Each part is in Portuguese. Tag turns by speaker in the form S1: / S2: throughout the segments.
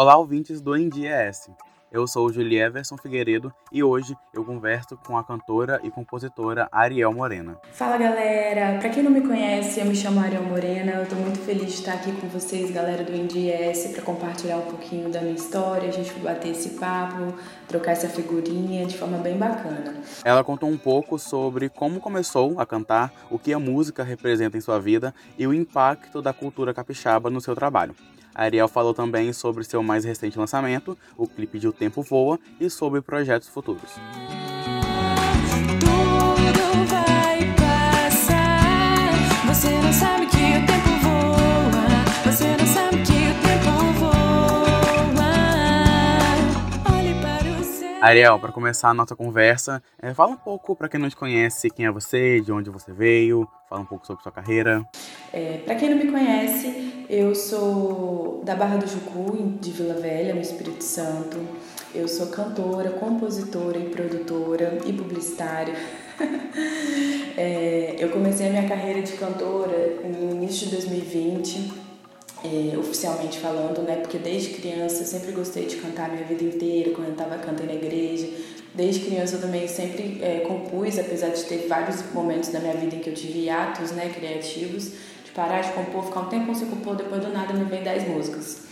S1: Olá, ouvintes do NDS. Eu sou o Julie Everson Figueiredo e hoje eu converso com a cantora e compositora Ariel Morena.
S2: Fala galera, para quem não me conhece, eu me chamo Ariel Morena. Eu tô muito feliz de estar aqui com vocês, galera do NDS, para compartilhar um pouquinho da minha história, a gente bater esse papo, trocar essa figurinha de forma bem bacana.
S1: Ela contou um pouco sobre como começou a cantar, o que a música representa em sua vida e o impacto da cultura capixaba no seu trabalho. Ariel falou também sobre seu mais recente lançamento, o clipe de O Tempo Voa, e sobre projetos futuros. Ariel, para começar a nossa conversa, é, fala um pouco para quem não te conhece, quem é você, de onde você veio, fala um pouco sobre sua carreira.
S2: É, para quem não me conhece, eu sou da Barra do Jucu, de Vila Velha, no Espírito Santo. Eu sou cantora, compositora e produtora e publicitária. É, eu comecei a minha carreira de cantora no início de 2020, é, oficialmente falando, né? Porque desde criança eu sempre gostei de cantar a minha vida inteira, quando eu estava cantando na igreja. Desde criança eu também sempre é, compus, apesar de ter vários momentos da minha vida em que eu tive atos né, criativos parar de compor, ficar um tempo sem compor, depois do nada me vem 10 músicas.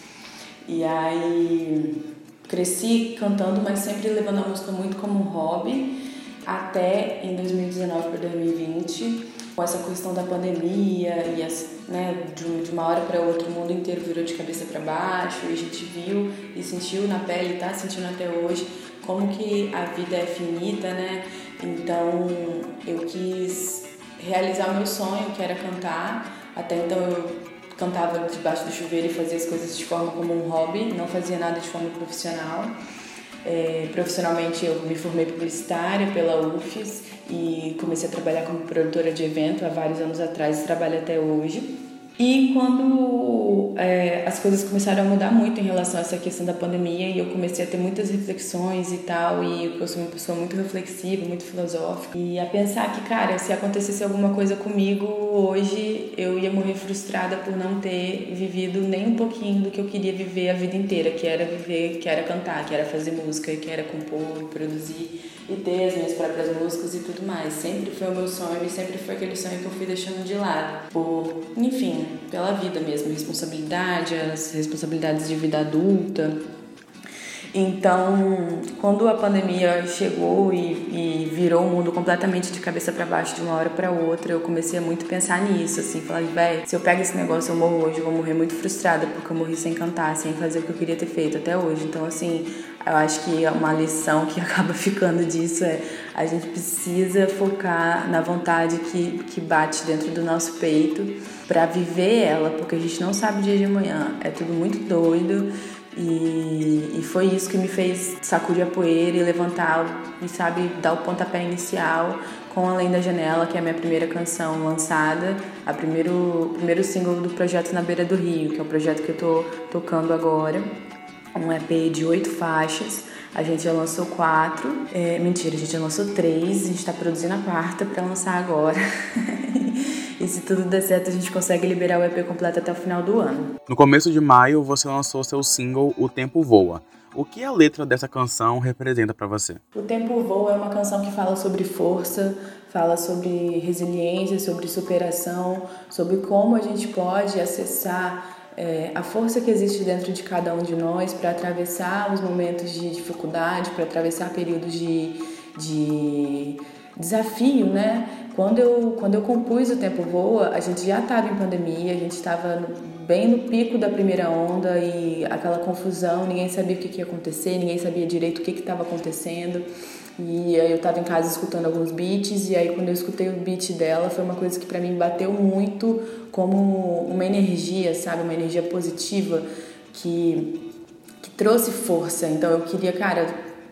S2: E aí cresci cantando, mas sempre levando a música muito como um hobby, até em 2019 para 2020, com essa questão da pandemia e as, né, de, de uma hora para outra o mundo inteiro virou de cabeça para baixo e a gente viu e sentiu na pele, está sentindo até hoje como que a vida é finita, né? Então eu quis realizar meu sonho, que era cantar, até então eu cantava debaixo do chuveiro e fazia as coisas de forma como um hobby, não fazia nada de forma profissional. É, profissionalmente eu me formei publicitária pela UFES e comecei a trabalhar como produtora de evento há vários anos atrás e trabalho até hoje. E quando é, as coisas começaram a mudar muito em relação a essa questão da pandemia e eu comecei a ter muitas reflexões e tal, e eu sou uma pessoa muito reflexiva, muito filosófica, e a pensar que, cara, se acontecesse alguma coisa comigo hoje, eu ia morrer frustrada por não ter vivido nem um pouquinho do que eu queria viver a vida inteira, que era viver, que era cantar, que era fazer música, que era compor, produzir e ter as minhas próprias músicas e tudo mais. Sempre foi o meu sonho e sempre foi aquele sonho que eu fui deixando de lado. Por, enfim, pela vida mesmo, responsabilidade, as responsabilidades de vida adulta. Então, quando a pandemia chegou e, e virou o mundo completamente de cabeça para baixo de uma hora para outra, eu comecei a muito pensar nisso, assim, falar, velho, se eu pego esse negócio eu morro hoje, eu vou morrer muito frustrada porque eu morri sem cantar, sem fazer o que eu queria ter feito até hoje. Então, assim, eu acho que uma lição que acaba ficando disso é a gente precisa focar na vontade que, que bate dentro do nosso peito para viver ela, porque a gente não sabe o dia de amanhã. É tudo muito doido e, e foi isso que me fez sacudir a poeira e levantar e, sabe, dar o pontapé inicial com Além da Janela, que é a minha primeira canção lançada, a primeiro, primeiro single do projeto Na Beira do Rio, que é o projeto que eu tô tocando agora. Um EP de oito faixas. A gente já lançou quatro. É, mentira, a gente já lançou três. A gente está produzindo a quarta para lançar agora. E se tudo der certo, a gente consegue liberar o EP completo até o final do ano.
S1: No começo de maio, você lançou seu single O Tempo Voa. O que a letra dessa canção representa para você?
S2: O Tempo Voa é uma canção que fala sobre força, fala sobre resiliência, sobre superação, sobre como a gente pode acessar é, a força que existe dentro de cada um de nós para atravessar os momentos de dificuldade, para atravessar períodos de, de desafio, né? Quando eu, quando eu compus O Tempo Voa, a gente já estava em pandemia, a gente estava bem no pico da primeira onda e aquela confusão, ninguém sabia o que, que ia acontecer, ninguém sabia direito o que estava acontecendo. E aí eu estava em casa escutando alguns beats e aí quando eu escutei o beat dela foi uma coisa que para mim bateu muito como uma energia, sabe, uma energia positiva que que trouxe força. Então eu queria, cara,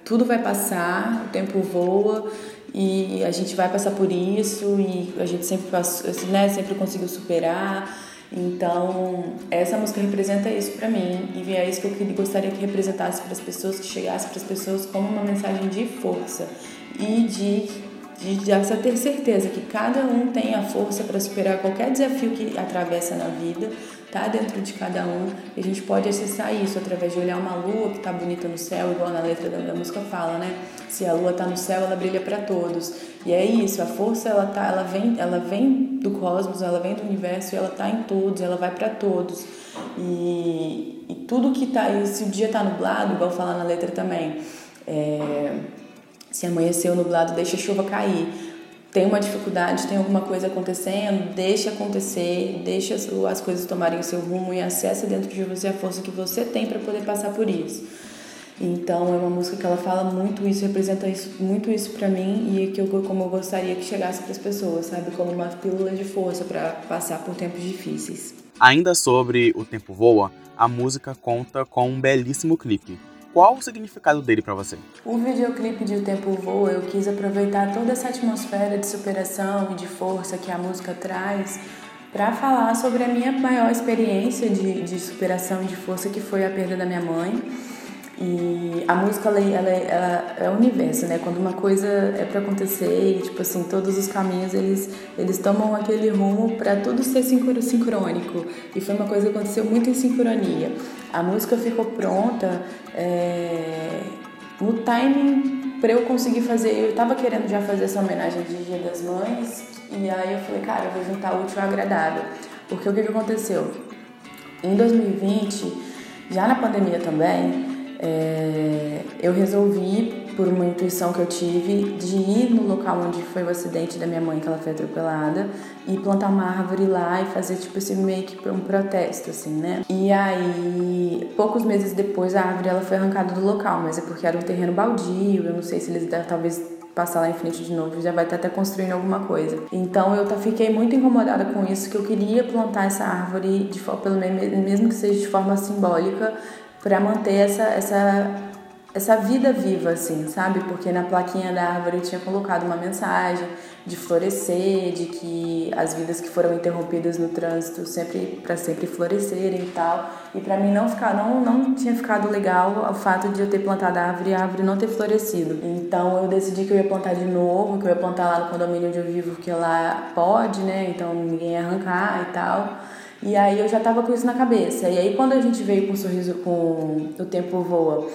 S2: tudo vai passar, o tempo voa e a gente vai passar por isso e a gente sempre passou, né, sempre conseguiu superar. Então, essa música representa isso para mim e é isso que eu gostaria que representasse para as pessoas, que chegasse para as pessoas como uma mensagem de força e de, de, de ter certeza que cada um tem a força para superar qualquer desafio que atravessa na vida, tá dentro de cada um. E a gente pode acessar isso através de olhar uma lua que tá bonita no céu, igual na letra da, da música fala, né? Se a lua tá no céu, ela brilha para todos. E é isso, a força ela tá, ela vem, ela vem do cosmos, ela vem do universo e ela tá em todos, ela vai para todos. E, e tudo que tá aí, se o dia tá nublado, igual fala na letra também, é, se amanheceu nublado, deixa a chuva cair tem uma dificuldade, tem alguma coisa acontecendo, deixa acontecer, deixa as coisas tomarem o seu rumo e acessa dentro de você a força que você tem para poder passar por isso. Então é uma música que ela fala muito isso, representa isso, muito isso para mim e que eu como eu gostaria que chegasse para as pessoas, sabe, como uma pílula de força para passar por tempos difíceis.
S1: Ainda sobre O Tempo Voa, a música conta com um belíssimo clipe. Qual o significado dele para você?
S2: O videoclipe de O Tempo Voa, eu quis aproveitar toda essa atmosfera de superação e de força que a música traz para falar sobre a minha maior experiência de, de superação e de força, que foi a perda da minha mãe e a música, ela, ela, ela é o universo, né? Quando uma coisa é para acontecer e, tipo assim, todos os caminhos, eles, eles tomam aquele rumo para tudo ser sincrônico. E foi uma coisa que aconteceu muito em sincronia. A música ficou pronta é, no timing para eu conseguir fazer. Eu tava querendo já fazer essa homenagem de Dia das Mães. E aí eu falei, cara, eu vou juntar o útil ao agradável. Porque o que, que aconteceu? Em 2020, já na pandemia também, é, eu resolvi, por uma intuição que eu tive, de ir no local onde foi o acidente da minha mãe, que ela foi atropelada, e plantar uma árvore lá e fazer, tipo, esse meio que um protesto, assim, né? E aí, poucos meses depois, a árvore ela foi arrancada do local, mas é porque era um terreno baldio, eu não sei se eles talvez passar lá em frente de novo, já vai estar até construindo alguma coisa. Então eu fiquei muito incomodada com isso, que eu queria plantar essa árvore, de, pelo mesmo que seja de forma simbólica, para manter essa, essa, essa vida viva, assim, sabe? Porque na plaquinha da árvore tinha colocado uma mensagem de florescer, de que as vidas que foram interrompidas no trânsito sempre para sempre florescerem e tal. E para mim não ficar não não tinha ficado legal o fato de eu ter plantado a árvore e a árvore não ter florescido. Então eu decidi que eu ia plantar de novo, que eu ia plantar lá no condomínio onde eu vivo, que lá pode, né? Então ninguém ia arrancar e tal. E aí eu já tava com isso na cabeça. E aí quando a gente veio com o sorriso com o tempo voa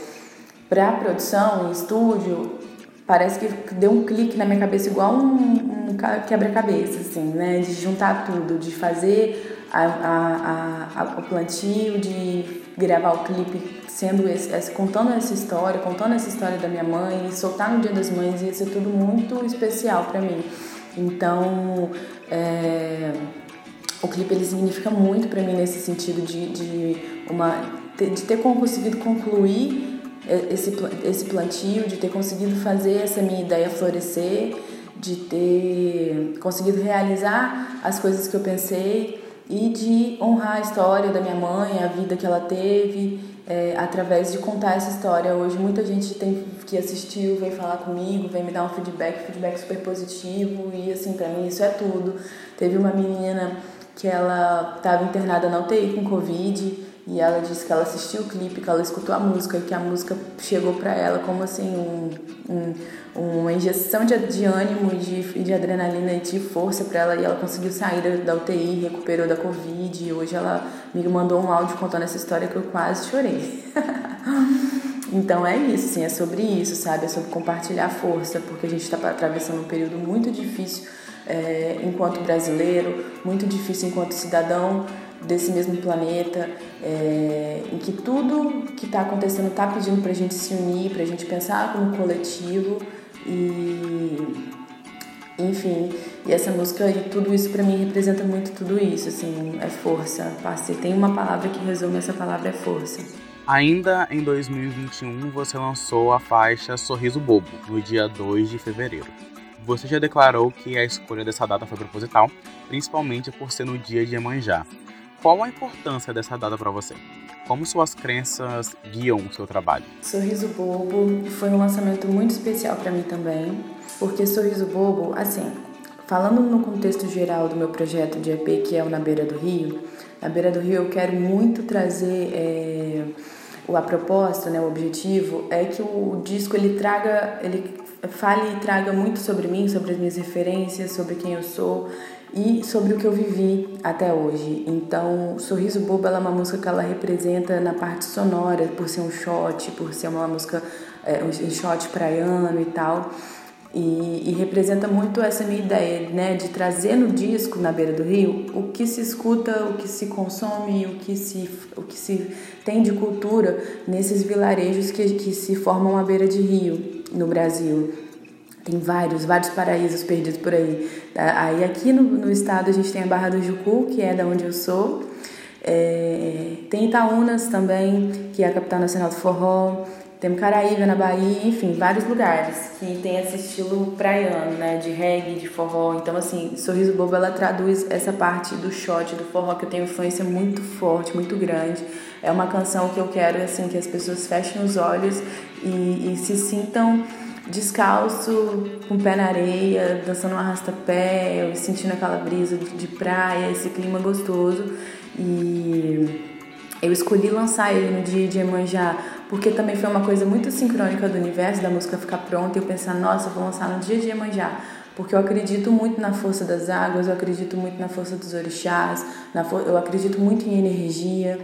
S2: pra produção, em estúdio, parece que deu um clique na minha cabeça igual um, um quebra-cabeça, assim, né? De juntar tudo, de fazer a, a, a, o plantio, de gravar o clipe sendo esse, contando essa história, contando essa história da minha mãe, e soltar no Dia das Mães, ia ser tudo muito especial para mim. Então, é, o clipe ele significa muito para mim nesse sentido de, de, uma, de ter conseguido concluir esse, esse plantio, de ter conseguido fazer essa minha ideia florescer, de ter conseguido realizar as coisas que eu pensei e de honrar a história da minha mãe, a vida que ela teve, é, através de contar essa história. Hoje muita gente tem que assistiu, vem falar comigo, vem me dar um feedback, feedback super positivo e assim, para mim isso é tudo. Teve uma menina que ela estava internada na UTI com Covid e ela disse que ela assistiu o clipe, que ela escutou a música e que a música chegou para ela como assim um, um, uma injeção de, de ânimo de, de adrenalina e de força para ela e ela conseguiu sair da, da UTI, recuperou da Covid e hoje ela me mandou um áudio contando essa história que eu quase chorei. Então é isso, sim, é sobre isso, sabe? É sobre compartilhar força, porque a gente está atravessando um período muito difícil é, enquanto brasileiro, muito difícil enquanto cidadão desse mesmo planeta, é, em que tudo que está acontecendo está pedindo para a gente se unir, para a gente pensar como coletivo e enfim, e essa música e tudo isso para mim representa muito tudo isso, assim, é força. Se tem uma palavra que resume essa palavra é força.
S1: Ainda em 2021, você lançou a faixa Sorriso Bobo, no dia 2 de fevereiro. Você já declarou que a escolha dessa data foi proposital, principalmente por ser no dia de Iemanjá. Qual a importância dessa data para você? Como suas crenças guiam o seu trabalho?
S2: Sorriso Bobo foi um lançamento muito especial para mim também, porque Sorriso Bobo, assim, falando no contexto geral do meu projeto de EP, que é o Na Beira do Rio, na Beira do Rio eu quero muito trazer é, a proposta, né, o objetivo é que o disco ele traga, ele fale e traga muito sobre mim, sobre as minhas referências, sobre quem eu sou e sobre o que eu vivi até hoje. Então, Sorriso Bobo é uma música que ela representa na parte sonora, por ser um shot, por ser uma música, é, um shot praiano e tal. E, e, representa muito essa minha ideia, né, de trazer no disco na beira do rio o que se escuta, o que se consome, o que se, o que se tem de cultura nesses vilarejos que, que se formam à beira de rio no Brasil. Tem vários, vários paraísos perdidos por aí. Aí aqui no, no estado a gente tem a Barra do Jucu, que é da onde eu sou. É, tem Itaúnas também, que é a capital nacional do forró. Tem Caraíba na Bahia, enfim, vários lugares que tem esse estilo praiano, né, de reggae, de forró. Então, assim, Sorriso Bobo, ela traduz essa parte do shot, do forró, que eu tenho influência muito forte, muito grande. É uma canção que eu quero, assim, que as pessoas fechem os olhos e, e se sintam descalço, com o pé na areia, dançando um arrasta-pé, sentindo aquela brisa de, praia, esse clima gostoso. E eu escolhi lançar ele no dia de Iemanjá porque também foi uma coisa muito sincrônica do universo, da música ficar pronta e eu pensar, nossa, vou lançar no dia de Iemanjá. Porque eu acredito muito na força das águas, eu acredito muito na força dos orixás, na eu acredito muito em energia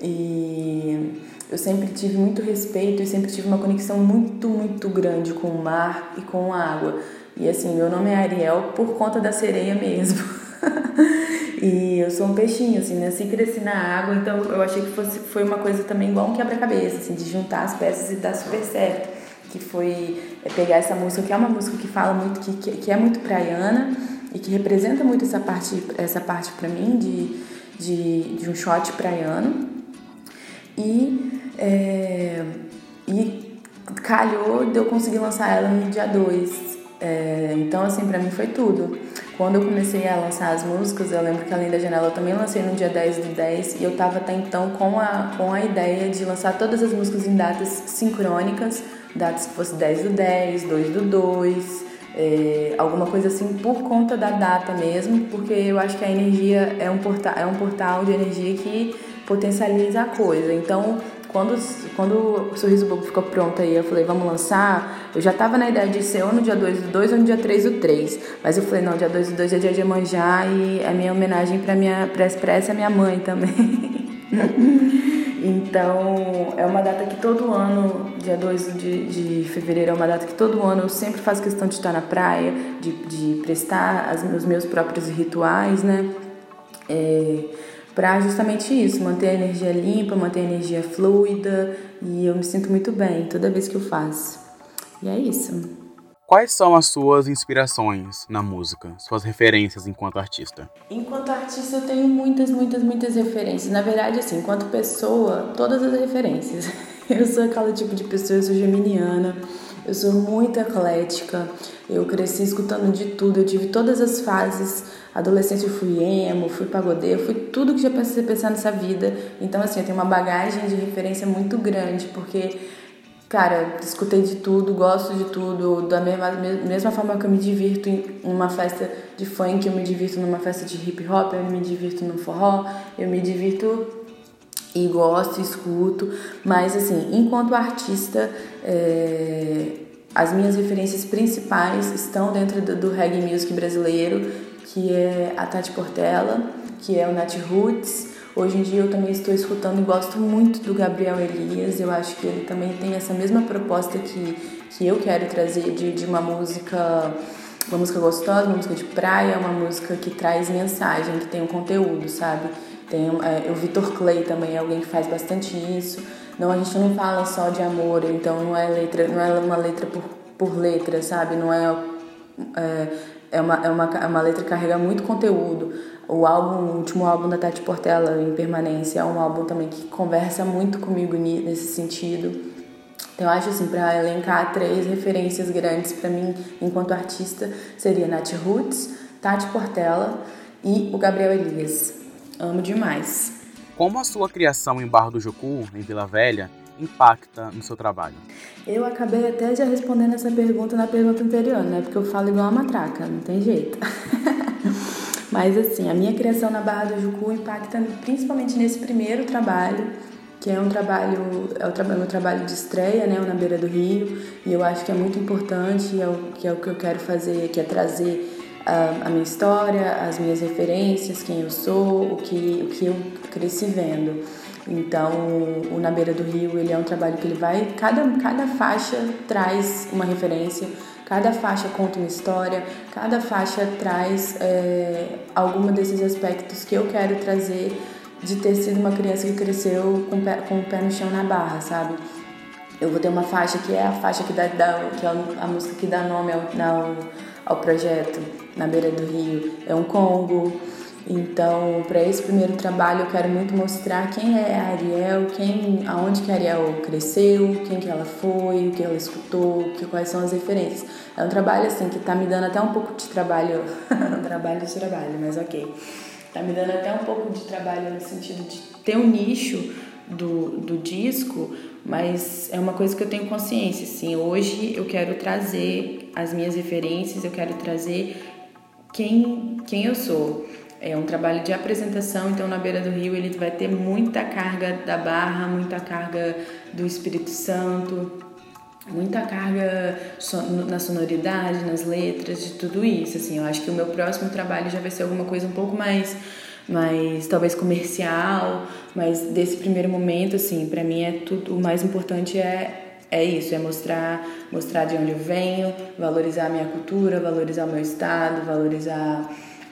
S2: e eu sempre tive muito respeito e sempre tive uma conexão muito, muito grande com o mar e com a água. E assim, meu nome é Ariel por conta da sereia mesmo. E eu sou um peixinho, assim, nasci e cresci na água, então eu achei que fosse, foi uma coisa também igual um quebra-cabeça, assim, de juntar as peças e dar super certo. Que foi é, pegar essa música, que é uma música que fala muito, que, que, que é muito praiana e que representa muito essa parte, essa parte pra mim de, de, de um shot praiano. E, é, e calhou de eu conseguir lançar ela no dia 2. É, então, assim, pra mim foi tudo. Quando eu comecei a lançar as músicas, eu lembro que Além da Janela eu também lancei no dia 10 do 10 e eu tava até então com a, com a ideia de lançar todas as músicas em datas sincrônicas, datas que fosse 10 do 10, 2 do 2, é, alguma coisa assim por conta da data mesmo, porque eu acho que a energia é um portal, é um portal de energia que potencializa a coisa. Então, quando, quando o Sorriso Bobo ficou pronto aí, eu falei, vamos lançar. Eu já tava na ideia de ser ou no dia 2 do 2 ou no dia 3 do 3. Mas eu falei, não, dia 2 do 2 é dia de manjar e é minha homenagem pra minha pra Expressa minha mãe também. então, é uma data que todo ano, dia 2 de, de fevereiro, é uma data que todo ano eu sempre faço questão de estar na praia, de, de prestar as, os meus próprios rituais, né? É, para justamente isso, manter a energia limpa, manter a energia fluida e eu me sinto muito bem toda vez que eu faço. E é isso.
S1: Quais são as suas inspirações na música, suas referências enquanto artista?
S2: Enquanto artista eu tenho muitas, muitas, muitas referências. Na verdade, assim, enquanto pessoa, todas as referências. Eu sou aquela tipo de pessoa, eu sou geminiana, eu sou muito eclética, eu cresci escutando de tudo, eu tive todas as fases Adolescente eu fui emo, fui pagodeiro, fui tudo que já pensei pensar nessa vida. Então, assim, eu tenho uma bagagem de referência muito grande, porque, cara, escutei de tudo, gosto de tudo, da mesma, mesma forma que eu me divirto em uma festa de funk, eu me divirto numa festa de hip hop, eu me divirto no forró, eu me divirto e gosto, escuto, mas assim, enquanto artista, é, as minhas referências principais estão dentro do, do reggae music brasileiro, que é a Tati Portela, que é o Nat Roots. Hoje em dia eu também estou escutando e gosto muito do Gabriel Elias. Eu acho que ele também tem essa mesma proposta que, que eu quero trazer de, de uma música uma música gostosa, uma música de praia, uma música que traz mensagem, que tem um conteúdo, sabe? Tem é, o Vitor Clay também é alguém que faz bastante isso. Não, a gente não fala só de amor, então não é letra, não é uma letra por, por letra, sabe? Não é, é é uma, é uma, é uma letra que carrega muito conteúdo. O álbum, o último álbum da Tati Portela, Em Permanência, é um álbum também que conversa muito comigo nesse sentido. Então, eu acho assim, para elencar três referências grandes para mim enquanto artista, seria Nath Roots, Tati Portela e o Gabriel Elias. Amo demais.
S1: Como a sua criação em Barro do Jucu, em Vila Velha, impacta no seu trabalho?
S2: Eu acabei até já respondendo essa pergunta na pergunta anterior, né? Porque eu falo igual uma matraca, não tem jeito. Mas assim, a minha criação na Barra do Jucu impacta principalmente nesse primeiro trabalho, que é um trabalho, é o tra meu trabalho de estreia, né, Na Beira do Rio, e eu acho que é muito importante, é o, que é o que eu quero fazer, que é trazer a, a minha história, as minhas referências, quem eu sou, o que, o que eu cresci vendo. Então, o Na Beira do Rio, ele é um trabalho que ele vai, cada, cada faixa traz uma referência, cada faixa conta uma história, cada faixa traz é, alguma desses aspectos que eu quero trazer de ter sido uma criança que cresceu com, pé, com o pé no chão na barra, sabe? Eu vou ter uma faixa que é a faixa que dá, dá que é a música que dá nome ao, ao, ao projeto, Na Beira do Rio. É um Congo, então, para esse primeiro trabalho, eu quero muito mostrar quem é a Ariel, quem, aonde que a Ariel cresceu, quem que ela foi, o que ela escutou, que, quais são as referências. É um trabalho assim que está me dando até um pouco de trabalho, trabalho de trabalho, mas ok. Está me dando até um pouco de trabalho no sentido de ter um nicho do, do disco, mas é uma coisa que eu tenho consciência, assim. Hoje eu quero trazer as minhas referências, eu quero trazer quem, quem eu sou. É um trabalho de apresentação, então na beira do rio ele vai ter muita carga da barra, muita carga do Espírito Santo, muita carga na sonoridade, nas letras, de tudo isso. Assim, eu acho que o meu próximo trabalho já vai ser alguma coisa um pouco mais mais talvez comercial, mas desse primeiro momento assim, para mim é tudo o mais importante é é isso, é mostrar mostrar de onde eu venho, valorizar a minha cultura, valorizar o meu estado, valorizar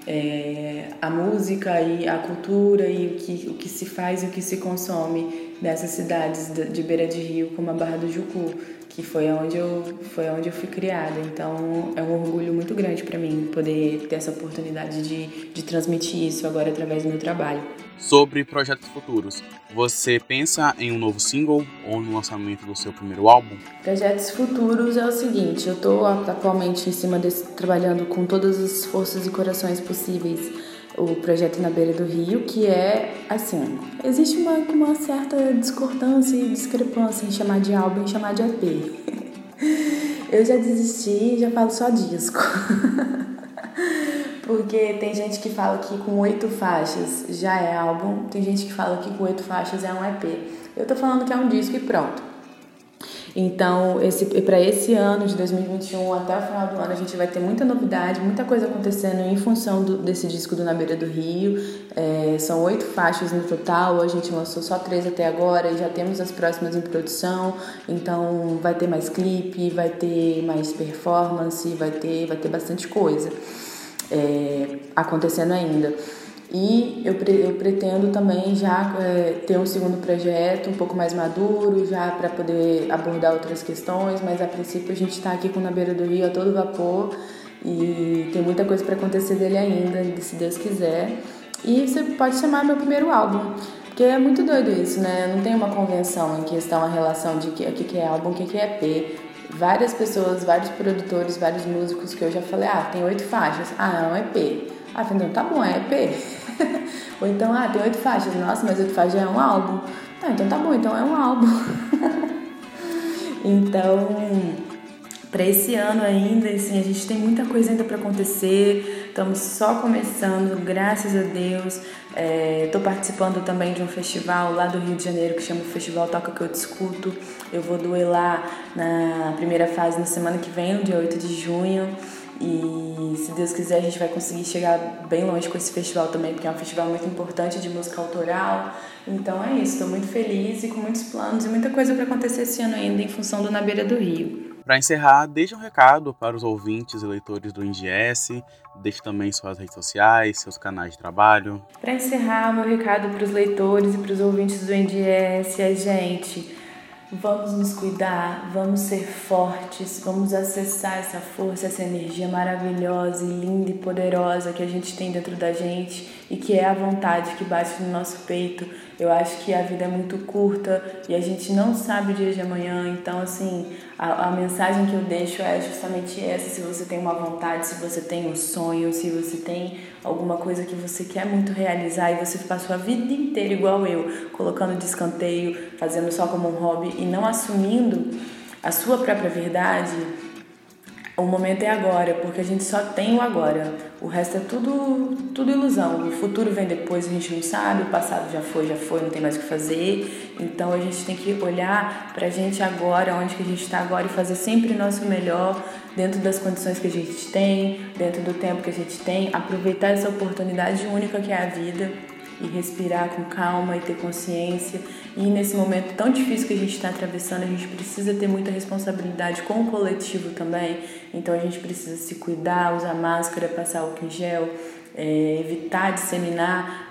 S2: é, a música e a cultura e o que, o que se faz e o que se consome nessas cidades de beira de rio como a Barra do Jucu que foi onde eu foi onde eu fui criada então é um orgulho muito grande para mim poder ter essa oportunidade de, de transmitir isso agora através do meu trabalho
S1: sobre projetos futuros. Você pensa em um novo single ou no lançamento do seu primeiro álbum?
S2: Projetos futuros é o seguinte, eu estou atualmente em cima desse trabalhando com todas as forças e corações possíveis o projeto na beira do rio, que é assim, existe uma, uma certa discordância e discrepância em chamar de álbum e chamar de EP. Eu já desisti e já falo só disco. Porque tem gente que fala que com oito faixas já é álbum, tem gente que fala que com oito faixas é um EP. Eu tô falando que é um disco e pronto. Então, esse, para esse ano de 2021, até o final do ano, a gente vai ter muita novidade, muita coisa acontecendo em função do, desse disco do Na Beira do Rio. É, são oito faixas no total, a gente lançou só três até agora e já temos as próximas em produção. Então, vai ter mais clipe, vai ter mais performance, vai ter, vai ter bastante coisa é, acontecendo ainda. E eu, pre, eu pretendo também já é, ter um segundo projeto um pouco mais maduro, já para poder abordar outras questões, mas a princípio a gente está aqui com Na Beira do Rio a todo vapor e tem muita coisa para acontecer dele ainda, se Deus quiser. E você pode chamar meu primeiro álbum, porque é muito doido isso, né? Não tem uma convenção em questão a relação de que, o que é álbum, o que é EP várias pessoas, vários produtores, vários músicos que eu já falei, ah, tem oito faixas, ah, é um EP. Ah, então tá bom, é EP. Ou então, ah, tem oito faixas, nossa, mas oito faixas é um álbum. Ah, então tá bom, então é um álbum. então, para esse ano ainda, assim, a gente tem muita coisa ainda para acontecer. Estamos só começando, graças a Deus. Estou é, participando também de um festival lá do Rio de Janeiro que chama o Festival Toca Que Eu Discuto. Eu vou duelar na primeira fase na semana que vem, no dia 8 de junho. E se Deus quiser, a gente vai conseguir chegar bem longe com esse festival também, porque é um festival muito importante de música autoral. Então é isso, estou muito feliz e com muitos planos e muita coisa para acontecer esse ano ainda em função do Na Beira do Rio.
S1: Para encerrar, deixe um recado para os ouvintes e leitores do INDS, deixe também suas redes sociais, seus canais de trabalho.
S2: Para encerrar, meu recado para os leitores e para os ouvintes do INDS é, gente, vamos nos cuidar, vamos ser fortes, vamos acessar essa força, essa energia maravilhosa e linda e poderosa que a gente tem dentro da gente e que é a vontade que bate no nosso peito. Eu acho que a vida é muito curta e a gente não sabe o dia de amanhã, então assim, a, a, mensagem que eu deixo é justamente essa: se você tem uma vontade, se você tem um sonho, se você tem alguma coisa que você quer muito realizar e você passou a vida inteira igual eu, colocando de escanteio, fazendo só como um hobby e não assumindo a sua própria verdade, o momento é agora, porque a gente só tem o agora. O resto é tudo, tudo ilusão. O futuro vem depois, a gente não sabe. O passado já foi, já foi, não tem mais o que fazer. Então a gente tem que olhar pra gente agora, onde que a gente está agora e fazer sempre o nosso melhor dentro das condições que a gente tem, dentro do tempo que a gente tem. Aproveitar essa oportunidade única que é a vida e respirar com calma e ter consciência. E nesse momento tão difícil que a gente está atravessando, a gente precisa ter muita responsabilidade com o coletivo também. Então a gente precisa se cuidar, usar máscara, passar álcool em gel, é, evitar disseminar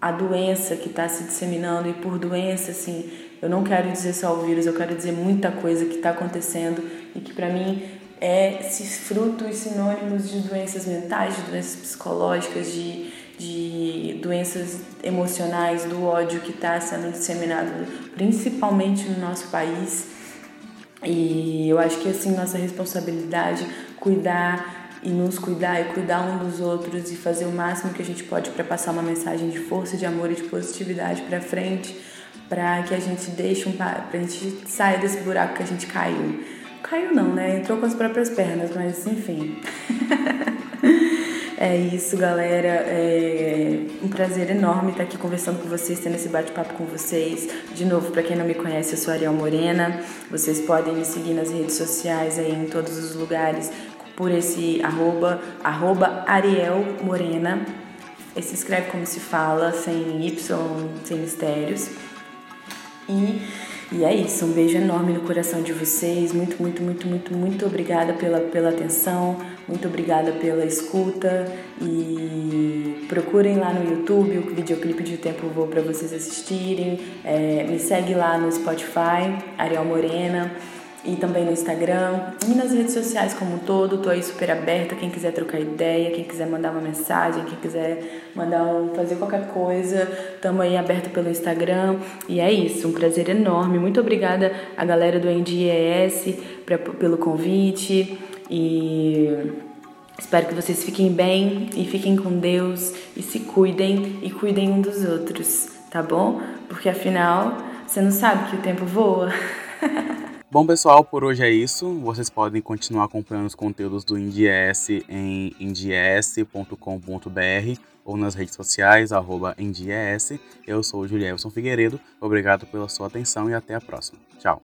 S2: a doença que está se disseminando. E por doença, assim, eu não quero dizer só o vírus, eu quero dizer muita coisa que está acontecendo e que para mim é frutos sinônimos de doenças mentais, de doenças psicológicas, de doenças emocionais, do ódio que está sendo disseminado principalmente no nosso país. E eu acho que assim nossa responsabilidade cuidar e nos cuidar e cuidar um dos outros e fazer o máximo que a gente pode para passar uma mensagem de força, de amor e de positividade para frente, para que a gente deixe um pra gente saia desse buraco que a gente caiu. Caiu não, né? Entrou com as próprias pernas, mas enfim. É isso, galera. É um prazer enorme estar aqui conversando com vocês, tendo esse bate-papo com vocês. De novo, para quem não me conhece, eu sou Ariel Morena. Vocês podem me seguir nas redes sociais aí em todos os lugares por esse arroba, arroba Ariel Morena. E se escreve como se fala, sem Y, sem mistérios. E e é isso, um beijo enorme no coração de vocês. Muito, muito, muito, muito, muito obrigada pela, pela atenção, muito obrigada pela escuta. E procurem lá no YouTube o videoclipe de O Tempo Vou para vocês assistirem. É, me segue lá no Spotify, Ariel Morena e também no Instagram e nas redes sociais como um todo. Tô aí super aberta. Quem quiser trocar ideia, quem quiser mandar uma mensagem, quem quiser mandar um, fazer qualquer coisa, tamo aí aberto pelo Instagram. E é isso, um prazer enorme. Muito obrigada a galera do NDES pelo convite e espero que vocês fiquem bem e fiquem com Deus e se cuidem e cuidem um dos outros, tá bom? Porque afinal, você não sabe que o tempo voa.
S1: Bom, pessoal, por hoje é isso. Vocês podem continuar acompanhando os conteúdos do IndiES em indies.com.br ou nas redes sociais, arroba IndiES. Eu sou o Julielson Figueiredo. Obrigado pela sua atenção e até a próxima. Tchau.